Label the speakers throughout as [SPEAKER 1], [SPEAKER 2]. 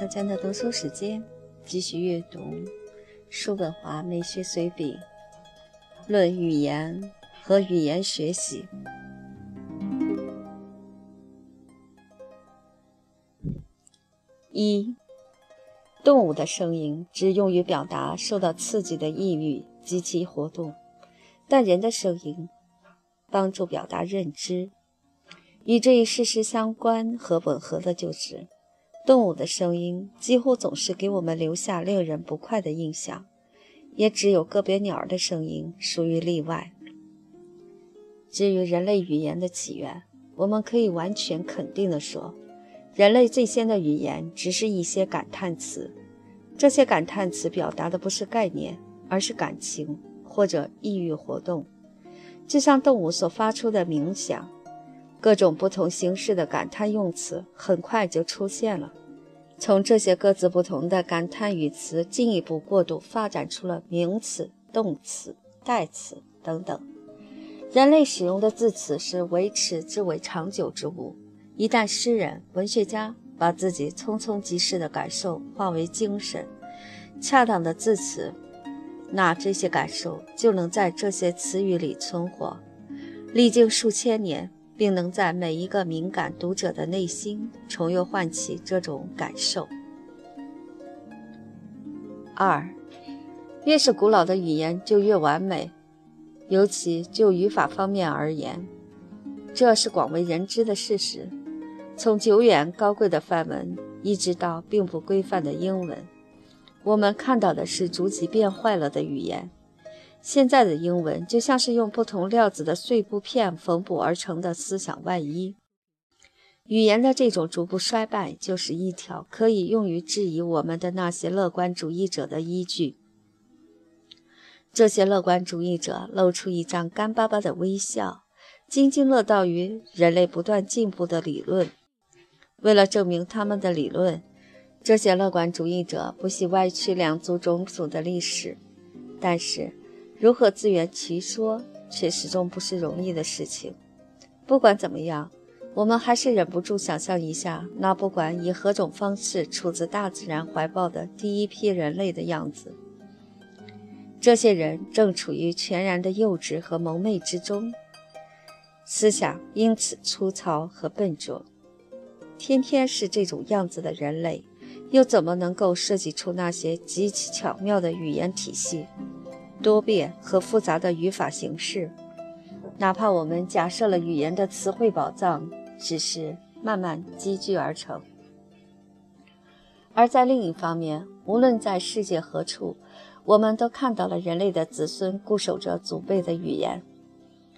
[SPEAKER 1] 毛小娟的读书时间，继续阅读《叔本华美学随笔论语言和语言学习》。一、动物的声音只用于表达受到刺激的意欲及其活动，但人的声音帮助表达认知。与这一事实相关和吻合的就是，动物的声音几乎总是给我们留下令人不快的印象，也只有个别鸟儿的声音属于例外。至于人类语言的起源，我们可以完全肯定地说，人类最先的语言只是一些感叹词，这些感叹词表达的不是概念，而是感情或者抑郁活动，就像动物所发出的鸣响。各种不同形式的感叹用词很快就出现了。从这些各自不同的感叹语词进一步过渡，发展出了名词、动词、代词等等。人类使用的字词是维持之为长久之物。一旦诗人、文学家把自己匆匆即逝的感受化为精神、恰当的字词，那这些感受就能在这些词语里存活，历经数千年。并能在每一个敏感读者的内心重又唤起这种感受。二，越是古老的语言就越完美，尤其就语法方面而言，这是广为人知的事实。从久远高贵的梵文，一直到并不规范的英文，我们看到的是逐级变坏了的语言。现在的英文就像是用不同料子的碎布片缝补而成的思想外衣。语言的这种逐步衰败，就是一条可以用于质疑我们的那些乐观主义者的依据。这些乐观主义者露出一张干巴巴的微笑，津津乐道于人类不断进步的理论。为了证明他们的理论，这些乐观主义者不惜歪曲两族种族的历史，但是。如何自圆其说，却始终不是容易的事情。不管怎么样，我们还是忍不住想象一下，那不管以何种方式出自大自然怀抱的第一批人类的样子。这些人正处于全然的幼稚和蒙昧之中，思想因此粗糙和笨拙。天天是这种样子的人类，又怎么能够设计出那些极其巧妙的语言体系？多变和复杂的语法形式，哪怕我们假设了语言的词汇宝藏只是慢慢积聚而成。而在另一方面，无论在世界何处，我们都看到了人类的子孙固守着祖辈的语言，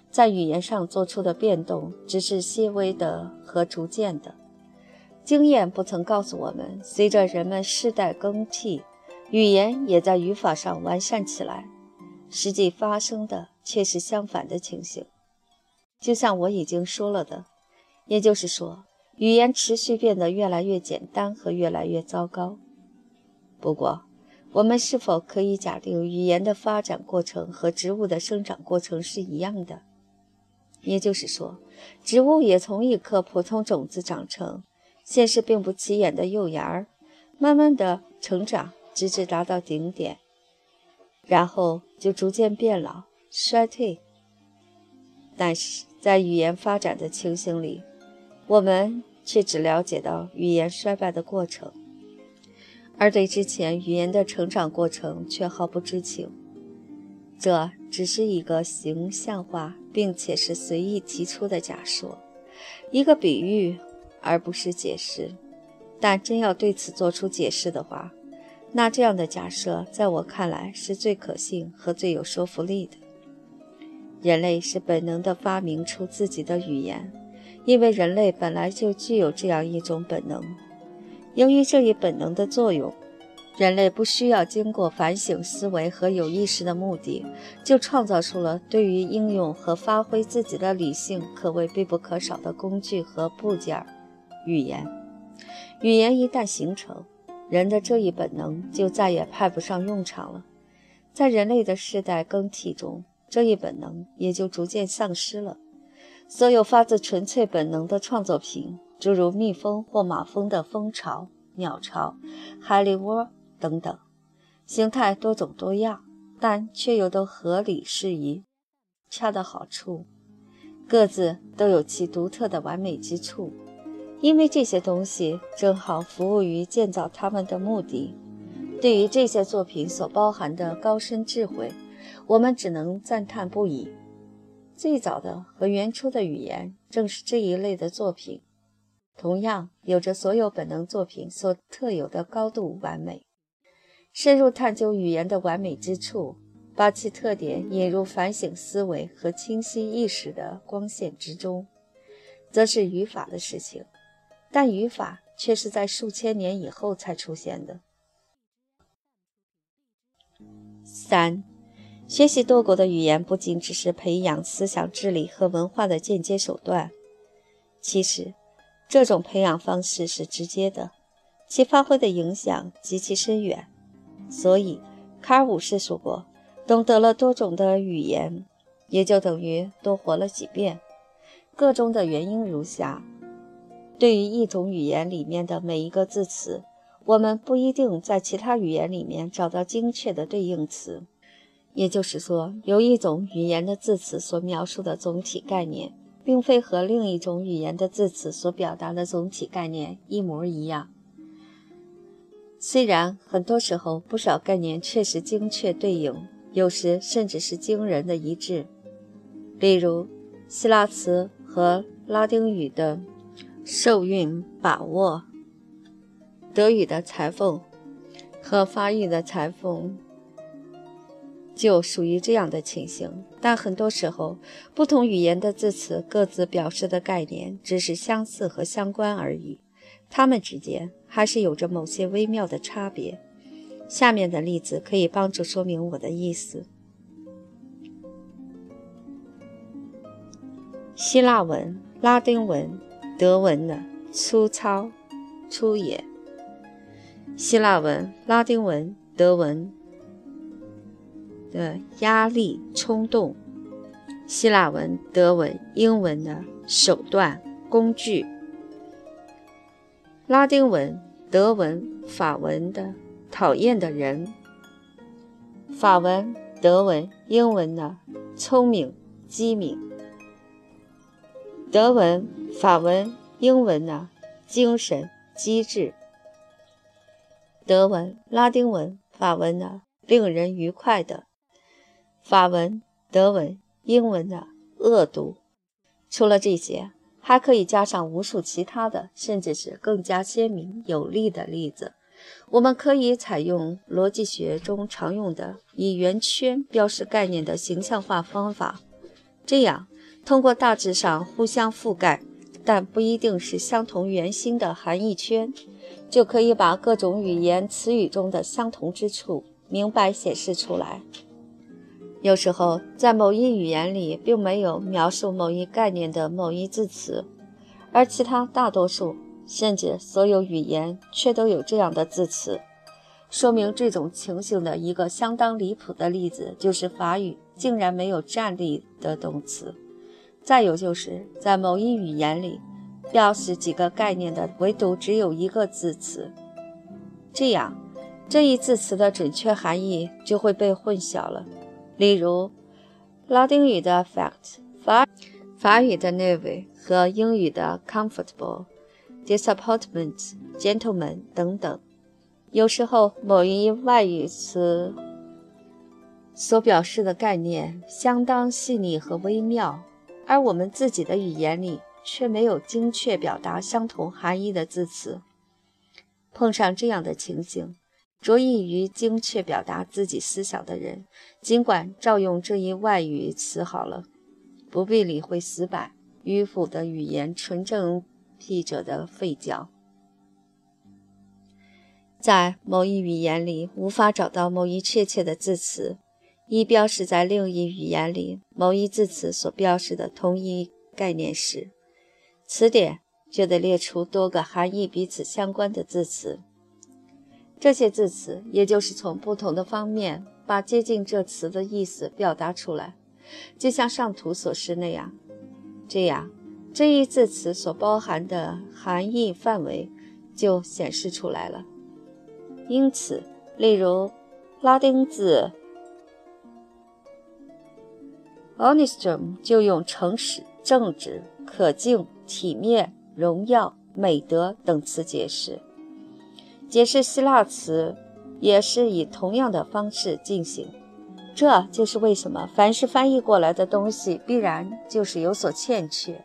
[SPEAKER 1] 在语言上做出的变动只是细微的和逐渐的。经验不曾告诉我们，随着人们世代更替，语言也在语法上完善起来。实际发生的却是相反的情形，就像我已经说了的，也就是说，语言持续变得越来越简单和越来越糟糕。不过，我们是否可以假定语言的发展过程和植物的生长过程是一样的？也就是说，植物也从一颗普通种子长成，先是并不起眼的幼芽儿，慢慢的成长，直至达到顶点。然后就逐渐变老、衰退。但是在语言发展的情形里，我们却只了解到语言衰败的过程，而对之前语言的成长过程却毫不知情。这只是一个形象化并且是随意提出的假说，一个比喻，而不是解释。但真要对此做出解释的话，那这样的假设，在我看来是最可信和最有说服力的。人类是本能地发明出自己的语言，因为人类本来就具有这样一种本能。由于这一本能的作用，人类不需要经过反省思维和有意识的目的，就创造出了对于应用和发挥自己的理性可谓必不可少的工具和部件——语言。语言一旦形成，人的这一本能就再也派不上用场了，在人类的世代更替中，这一本能也就逐渐丧失了。所有发自纯粹本能的创作品，诸如蜜蜂或马蜂的蜂巢，鸟巢、海蛎窝等等，形态多种多样，但却又都合理适宜，恰到好处，各自都有其独特的完美之处。因为这些东西正好服务于建造他们的目的。对于这些作品所包含的高深智慧，我们只能赞叹不已。最早的和原初的语言正是这一类的作品，同样有着所有本能作品所特有的高度完美。深入探究语言的完美之处，把其特点引入反省思维和清晰意识的光线之中，则是语法的事情。但语法却是在数千年以后才出现的。三。学习多国的语言不仅只是培养思想智力和文化的间接手段，其实这种培养方式是直接的，其发挥的影响极其深远。所以，卡尔五世说过：“懂得了多种的语言，也就等于多活了几遍。”个中的原因如下：对于一种语言里面的每一个字词，我们不一定在其他语言里面找到精确的对应词。也就是说，由一种语言的字词所描述的总体概念，并非和另一种语言的字词所表达的总体概念一模一样。虽然很多时候不少概念确实精确对应，有时甚至是惊人的一致。例如，希腊词和拉丁语的受孕把握，德语的裁缝和法语的裁缝。就属于这样的情形，但很多时候，不同语言的字词各自表示的概念只是相似和相关而已，它们之间还是有着某些微妙的差别。下面的例子可以帮助说明我的意思：希腊文、拉丁文、德文的粗糙、粗野；希腊文、拉丁文、德文。的压力、冲动，希腊文、德文、英文的手段、工具，拉丁文、德文、法文的讨厌的人，法文、德文、英文的聪明、机敏，德文、法文、英文的精神、机智，德文、拉丁文、法文的令人愉快的。法文、德文、英文的恶毒。除了这些，还可以加上无数其他的，甚至是更加鲜明有力的例子。我们可以采用逻辑学中常用的以圆圈标示概念的形象化方法，这样通过大致上互相覆盖，但不一定是相同圆心的含义圈，就可以把各种语言词语中的相同之处明白显示出来。有时候，在某一语言里，并没有描述某一概念的某一字词，而其他大多数甚至所有语言却都有这样的字词。说明这种情形的一个相当离谱的例子，就是法语竟然没有站立的动词。再有就是在某一语言里，表示几个概念的唯独只有一个字词，这样这一字词的准确含义就会被混淆了。例如，拉丁语的 fact、法法语的 neve 和英语的 comfortable、disappointment、gentleman 等等。有时候，某一外语词所表示的概念相当细腻和微妙，而我们自己的语言里却没有精确表达相同含义的字词。碰上这样的情形。着意于精确表达自己思想的人，尽管照用这一外语词好了，不必理会死板迂腐的语言纯正僻者的吠叫。在某一语言里无法找到某一确切的字词，一标示在另一语言里某一字词所标示的同一概念时，词典就得列出多个含义彼此相关的字词。这些字词，也就是从不同的方面把接近这词的意思表达出来，就像上图所示那样。这样，这一字词所包含的含义范围就显示出来了。因此，例如拉丁字 Honestum 就用诚实、正直、可敬、体面、荣耀、美德等词解释。解释希腊词也是以同样的方式进行。这就是为什么凡是翻译过来的东西，必然就是有所欠缺。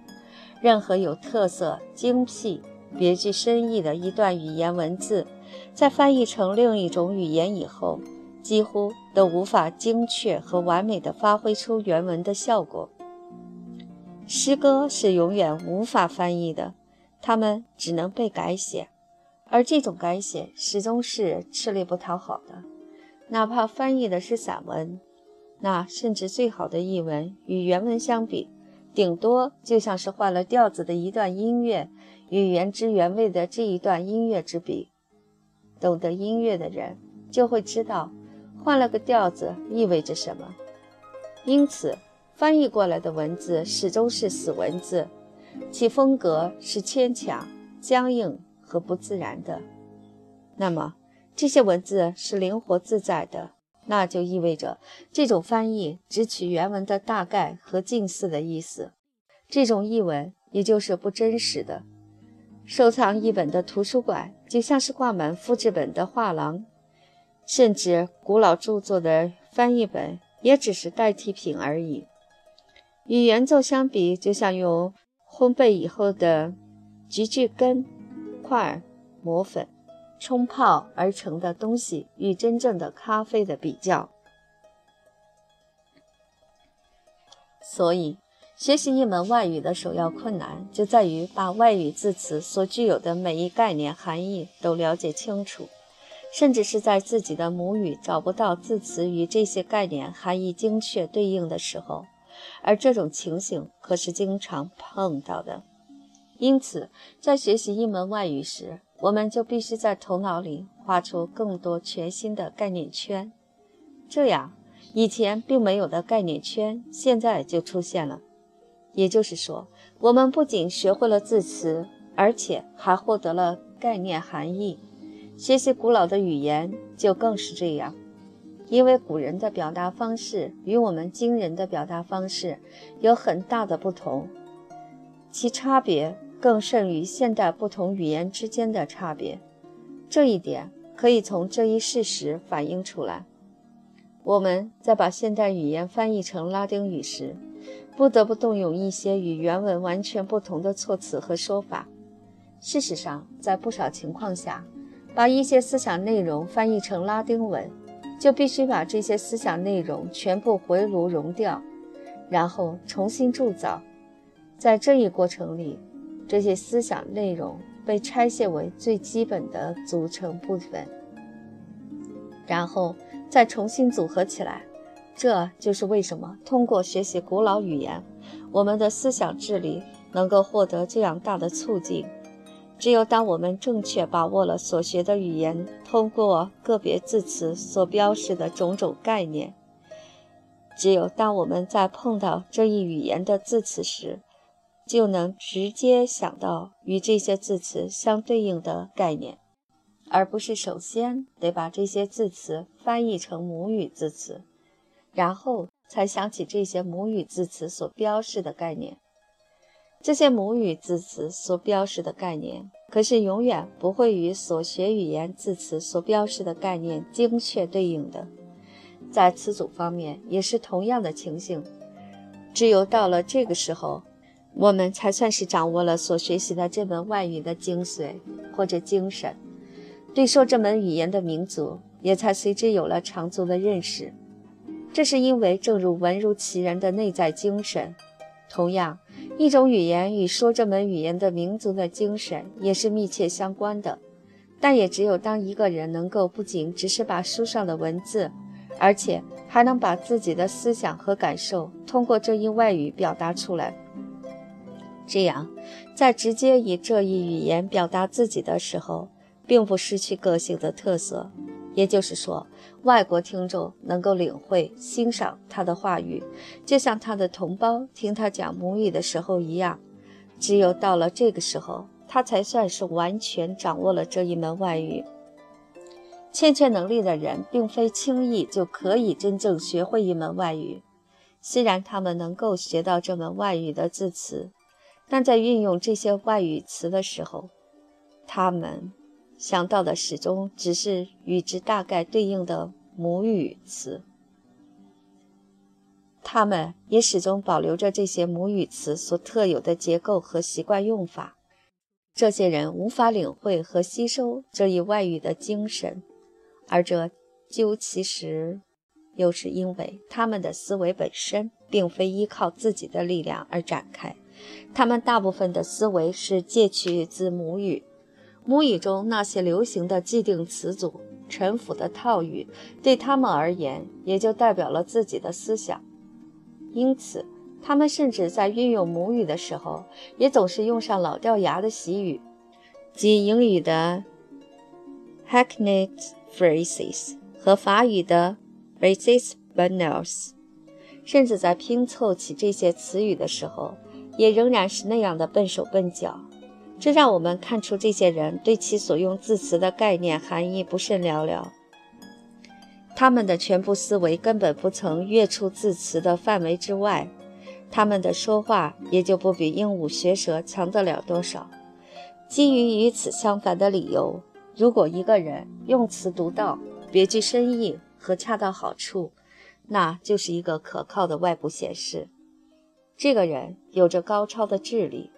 [SPEAKER 1] 任何有特色、精辟、别具深意的一段语言文字，在翻译成另一种语言以后，几乎都无法精确和完美地发挥出原文的效果。诗歌是永远无法翻译的，它们只能被改写，而这种改写始终是吃力不讨好的。哪怕翻译的是散文，那甚至最好的译文与原文相比，顶多就像是换了调子的一段音乐与原汁原味的这一段音乐之比。懂得音乐的人就会知道，换了个调子意味着什么。因此，翻译过来的文字始终是死文字，其风格是牵强、僵硬和不自然的。那么，这些文字是灵活自在的，那就意味着这种翻译只取原文的大概和近似的意思。这种译文也就是不真实的。收藏译本的图书馆就像是挂满复制本的画廊，甚至古老著作的翻译本也只是代替品而已。与原作相比，就像用烘焙以后的菊苣根块磨粉。冲泡而成的东西与真正的咖啡的比较，所以学习一门外语的首要困难就在于把外语字词所具有的每一概念含义都了解清楚，甚至是在自己的母语找不到字词与这些概念含义精确对应的时候，而这种情形可是经常碰到的。因此，在学习一门外语时，我们就必须在头脑里画出更多全新的概念圈，这样以前并没有的概念圈现在就出现了。也就是说，我们不仅学会了字词，而且还获得了概念含义。学习古老的语言就更是这样，因为古人的表达方式与我们今人的表达方式有很大的不同，其差别。更甚于现代不同语言之间的差别，这一点可以从这一事实反映出来。我们在把现代语言翻译成拉丁语时，不得不动用一些与原文完全不同的措辞和说法。事实上，在不少情况下，把一些思想内容翻译成拉丁文，就必须把这些思想内容全部回炉熔掉，然后重新铸造。在这一过程里，这些思想内容被拆卸为最基本的组成部分，然后再重新组合起来。这就是为什么通过学习古老语言，我们的思想智力能够获得这样大的促进。只有当我们正确把握了所学的语言，通过个别字词所标示的种种概念，只有当我们在碰到这一语言的字词时，就能直接想到与这些字词相对应的概念，而不是首先得把这些字词翻译成母语字词，然后才想起这些母语字词所标示的概念。这些母语字词所标示的概念，可是永远不会与所学语言字词所标示的概念精确对应的。在词组方面也是同样的情形，只有到了这个时候。我们才算是掌握了所学习的这门外语的精髓或者精神，对说这门语言的民族也才随之有了长足的认识。这是因为，正如文如其人的内在精神，同样，一种语言与说这门语言的民族的精神也是密切相关的。但也只有当一个人能够不仅只是把书上的文字，而且还能把自己的思想和感受通过这一外语表达出来。这样，在直接以这一语言表达自己的时候，并不失去个性的特色。也就是说，外国听众能够领会、欣赏他的话语，就像他的同胞听他讲母语的时候一样。只有到了这个时候，他才算是完全掌握了这一门外语。欠缺能力的人，并非轻易就可以真正学会一门外语。虽然他们能够学到这门外语的字词，但在运用这些外语词的时候，他们想到的始终只是与之大概对应的母语词。他们也始终保留着这些母语词所特有的结构和习惯用法。这些人无法领会和吸收这一外语的精神，而这究其实。又是因为他们的思维本身并非依靠自己的力量而展开，他们大部分的思维是借取自母语，母语中那些流行的既定词组、陈腐的套语，对他们而言也就代表了自己的思想。因此，他们甚至在运用母语的时候，也总是用上老掉牙的习语，即英语的 hackneyed phrases 和法语的。Basis banals，甚至在拼凑起这些词语的时候，也仍然是那样的笨手笨脚。这让我们看出这些人对其所用字词的概念含义不甚了了。他们的全部思维根本不曾跃出字词的范围之外，他们的说话也就不比鹦鹉学舌强得了多少。基于与此相反的理由，如果一个人用词独到，别具深意。和恰到好处，那就是一个可靠的外部显示。这个人有着高超的智力。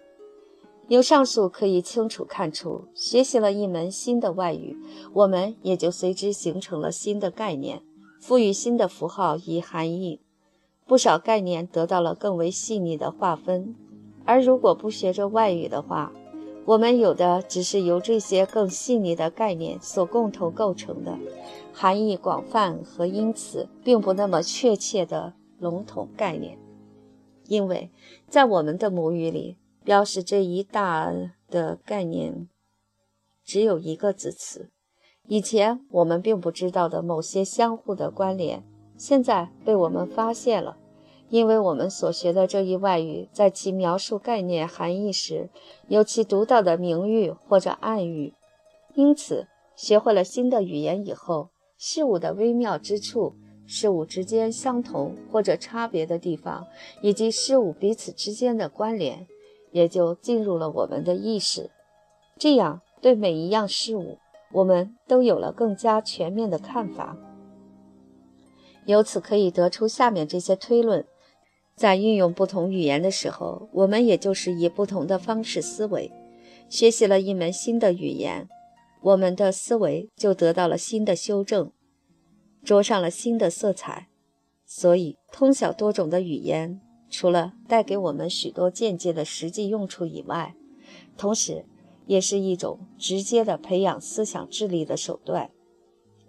[SPEAKER 1] 由上述可以清楚看出，学习了一门新的外语，我们也就随之形成了新的概念，赋予新的符号以含义。不少概念得到了更为细腻的划分。而如果不学着外语的话，我们有的只是由这些更细腻的概念所共同构成的。含义广泛和因此并不那么确切的笼统概念，因为在我们的母语里，表示这一大的概念只有一个字词。以前我们并不知道的某些相互的关联，现在被我们发现了，因为我们所学的这一外语，在其描述概念含义时，有其独到的明喻或者暗喻。因此，学会了新的语言以后。事物的微妙之处，事物之间相同或者差别的地方，以及事物彼此之间的关联，也就进入了我们的意识。这样，对每一样事物，我们都有了更加全面的看法。由此可以得出下面这些推论：在运用不同语言的时候，我们也就是以不同的方式思维。学习了一门新的语言。我们的思维就得到了新的修正，着上了新的色彩。所以，通晓多种的语言，除了带给我们许多间接的实际用处以外，同时也是一种直接的培养思想智力的手段。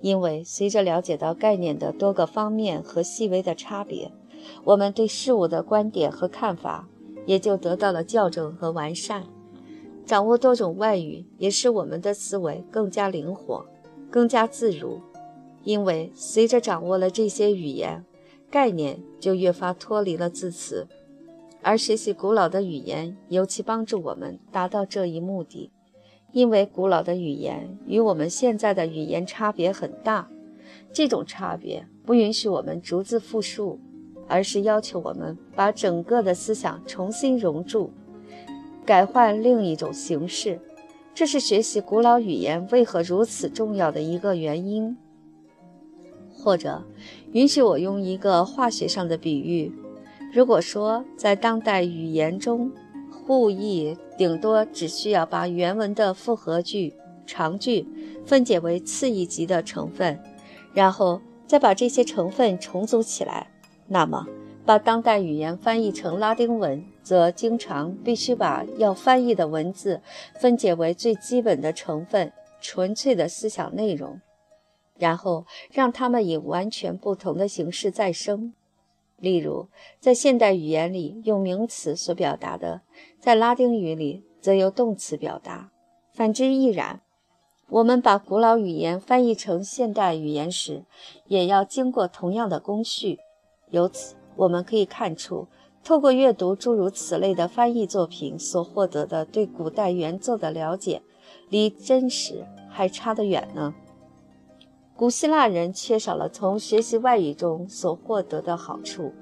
[SPEAKER 1] 因为随着了解到概念的多个方面和细微的差别，我们对事物的观点和看法也就得到了校正和完善。掌握多种外语，也使我们的思维更加灵活、更加自如。因为随着掌握了这些语言，概念就越发脱离了字词，而学习古老的语言尤其帮助我们达到这一目的。因为古老的语言与我们现在的语言差别很大，这种差别不允许我们逐字复述，而是要求我们把整个的思想重新熔铸。改换另一种形式，这是学习古老语言为何如此重要的一个原因。或者，允许我用一个化学上的比喻：如果说在当代语言中，互译顶多只需要把原文的复合句、长句分解为次一级的成分，然后再把这些成分重组起来，那么。把当代语言翻译成拉丁文，则经常必须把要翻译的文字分解为最基本的成分——纯粹的思想内容，然后让它们以完全不同的形式再生。例如，在现代语言里用名词所表达的，在拉丁语里则由动词表达；反之亦然。我们把古老语言翻译成现代语言时，也要经过同样的工序。由此。我们可以看出，透过阅读诸如此类的翻译作品所获得的对古代原作的了解，离真实还差得远呢。古希腊人缺少了从学习外语中所获得的好处，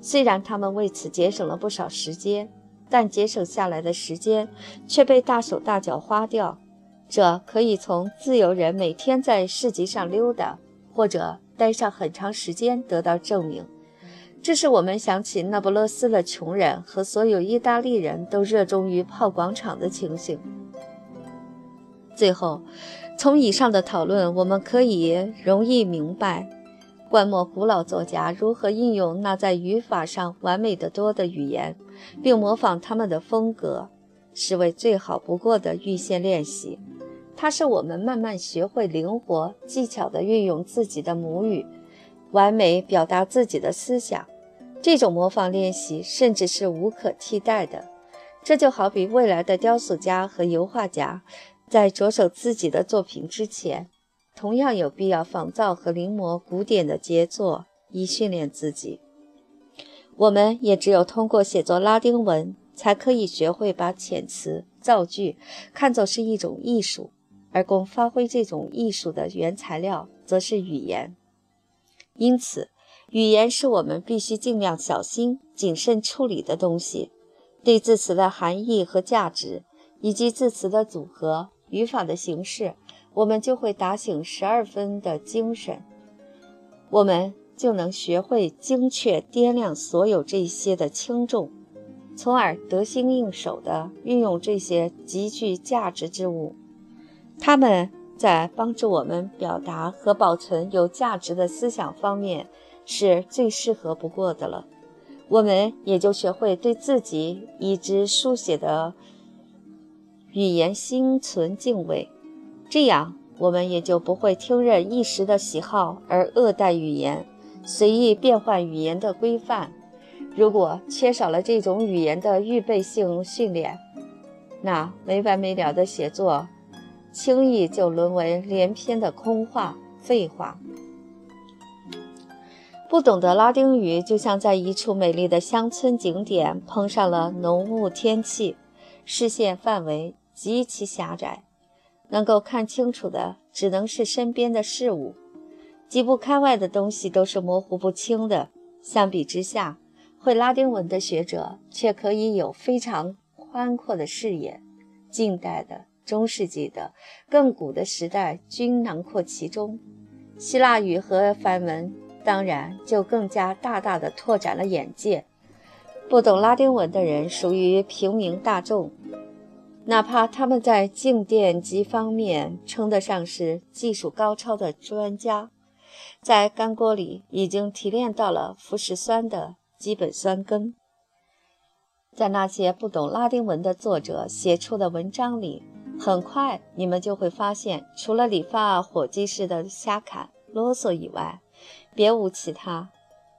[SPEAKER 1] 虽然他们为此节省了不少时间，但节省下来的时间却被大手大脚花掉。这可以从自由人每天在市集上溜达，或者待上很长时间得到证明。这使我们想起那不勒斯的穷人和所有意大利人都热衷于泡广场的情形。最后，从以上的讨论，我们可以容易明白，观摩古老作家如何运用那在语法上完美得多的语言，并模仿他们的风格，是为最好不过的预先练习。它是我们慢慢学会灵活技巧地运用自己的母语，完美表达自己的思想。这种模仿练习甚至是无可替代的，这就好比未来的雕塑家和油画家，在着手自己的作品之前，同样有必要仿造和临摹古典的杰作，以训练自己。我们也只有通过写作拉丁文，才可以学会把遣词造句看作是一种艺术，而供发挥这种艺术的原材料，则是语言。因此。语言是我们必须尽量小心谨慎处理的东西，对字词的含义和价值，以及字词的组合、语法的形式，我们就会打醒十二分的精神，我们就能学会精确掂量所有这些的轻重，从而得心应手地运用这些极具价值之物。它们在帮助我们表达和保存有价值的思想方面。是最适合不过的了，我们也就学会对自己已知书写的语言心存敬畏，这样我们也就不会听任一时的喜好而恶待语言，随意变换语言的规范。如果缺少了这种语言的预备性训练，那没完没了的写作，轻易就沦为连篇的空话、废话。不懂得拉丁语，就像在一处美丽的乡村景点碰上了浓雾天气，视线范围极其狭窄，能够看清楚的只能是身边的事物，几步开外的东西都是模糊不清的。相比之下，会拉丁文的学者却可以有非常宽阔的视野，近代的、中世纪的、更古的时代均囊括其中。希腊语和梵文。当然，就更加大大的拓展了眼界。不懂拉丁文的人属于平民大众，哪怕他们在静电机方面称得上是技术高超的专家，在干锅里已经提炼到了腐蚀酸的基本酸根。在那些不懂拉丁文的作者写出的文章里，很快你们就会发现，除了理发伙计式的瞎侃啰嗦以外，别无其他，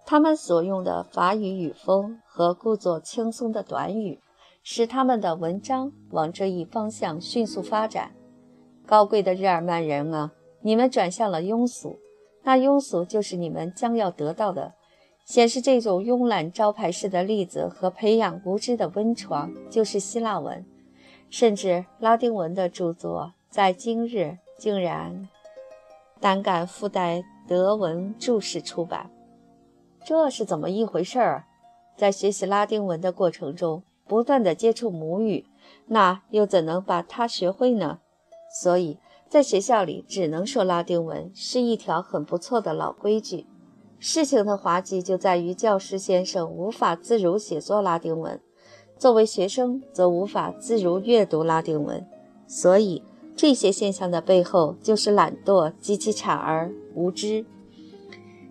[SPEAKER 1] 他们所用的法语语风和故作轻松的短语，使他们的文章往这一方向迅速发展。高贵的日耳曼人啊，你们转向了庸俗，那庸俗就是你们将要得到的。显示这种慵懒招牌式的例子和培养无知的温床，就是希腊文，甚至拉丁文的著作，在今日竟然胆敢附带。德文注释出版，这是怎么一回事儿？在学习拉丁文的过程中，不断的接触母语，那又怎能把它学会呢？所以在学校里只能说拉丁文是一条很不错的老规矩。事情的滑稽就在于教师先生无法自如写作拉丁文，作为学生则无法自如阅读拉丁文，所以。这些现象的背后，就是懒惰及其产儿无知。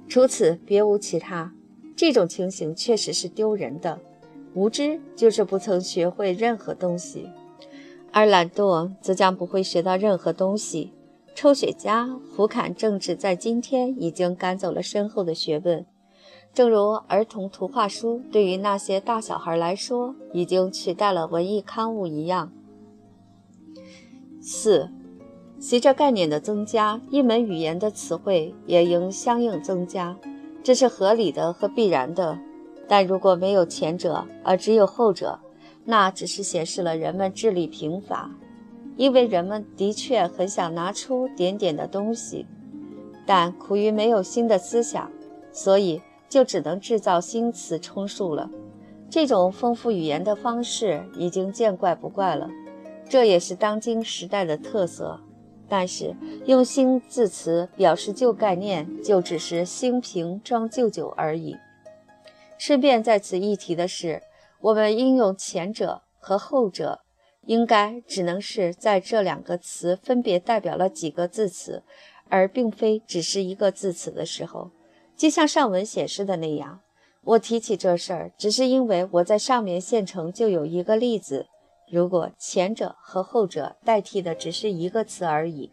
[SPEAKER 1] 除此别无其他。这种情形确实是丢人的。无知就是不曾学会任何东西，而懒惰则将不会学到任何东西。抽雪茄、胡侃政治，在今天已经赶走了深厚的学问，正如儿童图画书对于那些大小孩来说，已经取代了文艺刊物一样。四，随着概念的增加，一门语言的词汇也应相应增加，这是合理的和必然的。但如果没有前者，而只有后者，那只是显示了人们智力贫乏，因为人们的确很想拿出点点的东西，但苦于没有新的思想，所以就只能制造新词充数了。这种丰富语言的方式已经见怪不怪了，这也是当今时代的特色。但是用新字词表示旧概念，就只是新瓶装旧酒而已。顺便在此一提的是，我们应用前者和后者，应该只能是在这两个词分别代表了几个字词，而并非只是一个字词的时候。就像上文显示的那样，我提起这事儿，只是因为我在上面现成就有一个例子。如果前者和后者代替的只是一个词而已，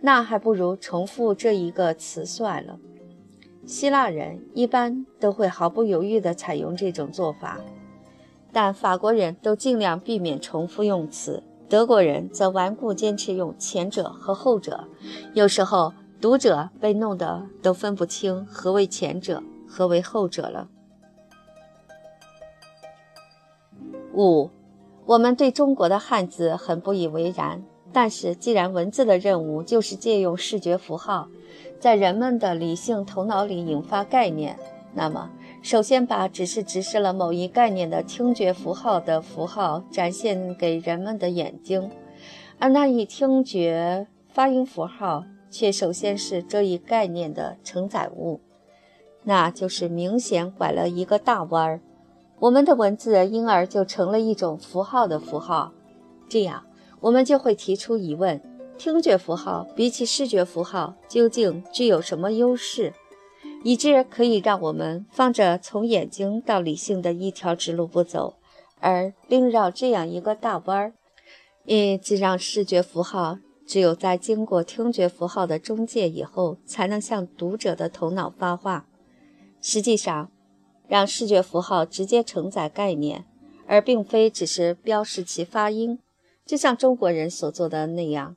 [SPEAKER 1] 那还不如重复这一个词算了。希腊人一般都会毫不犹豫地采用这种做法，但法国人都尽量避免重复用词，德国人则顽固坚持用前者和后者。有时候读者被弄得都分不清何为前者，何为后者了。五。我们对中国的汉字很不以为然，但是既然文字的任务就是借用视觉符号，在人们的理性头脑里引发概念，那么首先把只是直视了某一概念的听觉符号的符号展现给人们的眼睛，而那一听觉发音符号却首先是这一概念的承载物，那就是明显拐了一个大弯儿。我们的文字因而就成了一种符号的符号，这样我们就会提出疑问：听觉符号比起视觉符号究竟具有什么优势，以致可以让我们放着从眼睛到理性的一条直路不走，而另绕这样一个大弯儿？因既让视觉符号只有在经过听觉符号的中介以后，才能向读者的头脑发话。实际上。让视觉符号直接承载概念，而并非只是标示其发音，就像中国人所做的那样，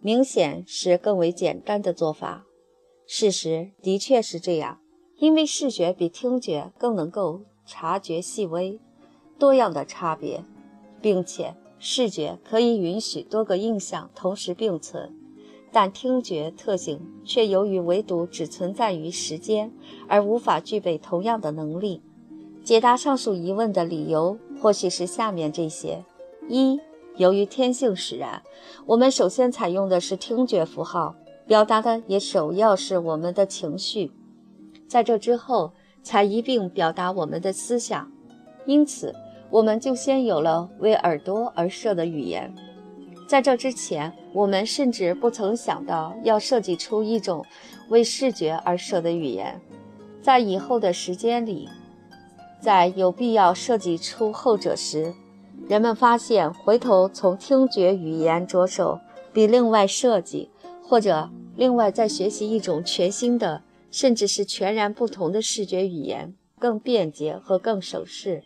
[SPEAKER 1] 明显是更为简单的做法。事实的确是这样，因为视觉比听觉更能够察觉细微、多样的差别，并且视觉可以允许多个印象同时并存。但听觉特性却由于唯独只存在于时间，而无法具备同样的能力。解答上述疑问的理由或许是下面这些：一、由于天性使然，我们首先采用的是听觉符号，表达的也首要是我们的情绪，在这之后才一并表达我们的思想。因此，我们就先有了为耳朵而设的语言。在这之前，我们甚至不曾想到要设计出一种为视觉而设的语言。在以后的时间里，在有必要设计出后者时，人们发现回头从听觉语言着手，比另外设计或者另外再学习一种全新的，甚至是全然不同的视觉语言更便捷和更省事。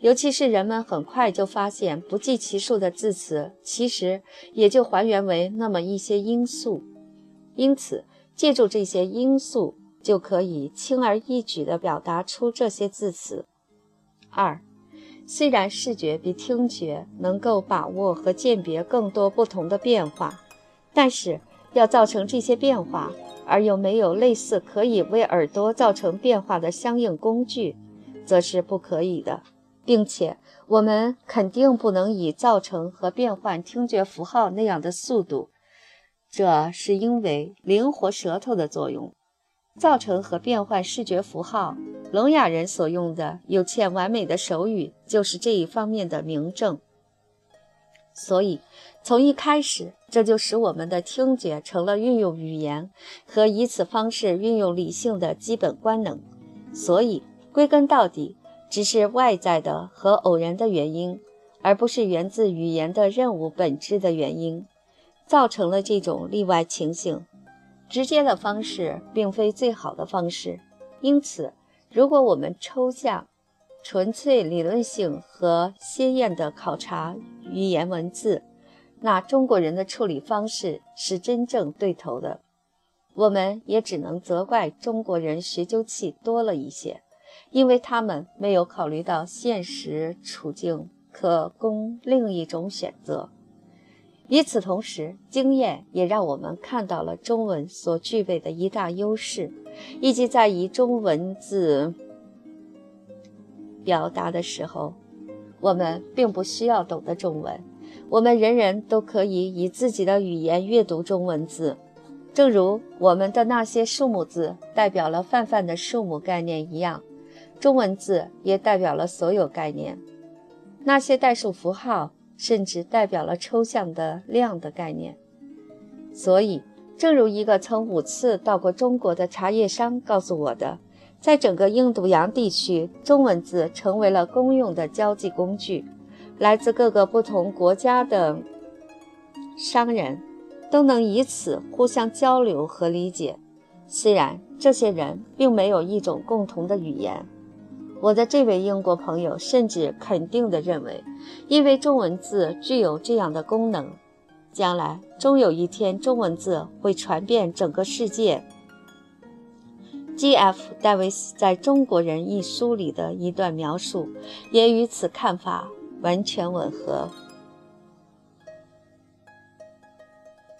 [SPEAKER 1] 尤其是人们很快就发现，不计其数的字词其实也就还原为那么一些因素，因此借助这些因素就可以轻而易举地表达出这些字词。二，虽然视觉比听觉能够把握和鉴别更多不同的变化，但是要造成这些变化，而又没有类似可以为耳朵造成变化的相应工具，则是不可以的。并且，我们肯定不能以造成和变换听觉符号那样的速度，这是因为灵活舌头的作用。造成和变换视觉符号，聋哑人所用的有欠完美的手语就是这一方面的明证。所以，从一开始，这就使我们的听觉成了运用语言和以此方式运用理性的基本官能。所以，归根到底。只是外在的和偶然的原因，而不是源自语言的任务本质的原因，造成了这种例外情形。直接的方式并非最好的方式，因此，如果我们抽象、纯粹理论性和鲜艳地考察语言文字，那中国人的处理方式是真正对头的。我们也只能责怪中国人学究气多了一些。因为他们没有考虑到现实处境可供另一种选择。与此同时，经验也让我们看到了中文所具备的一大优势，以及在以中文字表达的时候，我们并不需要懂得中文，我们人人都可以以自己的语言阅读中文字。正如我们的那些数目字代表了泛泛的数目概念一样，中文字也代表了所有概念。那些代数符号甚至代表了抽象的量的概念。所以，正如一个曾五次到过中国的茶叶商告诉我的，在整个印度洋地区，中文字成为了公用的交际工具。来自各个不同国家的商人。都能以此互相交流和理解，虽然这些人并没有一种共同的语言。我的这位英国朋友甚至肯定地认为，因为中文字具有这样的功能，将来终有一天中文字会传遍整个世界。G.F. 戴维斯在《中国人》一书里的一段描述，也与此看法完全吻合。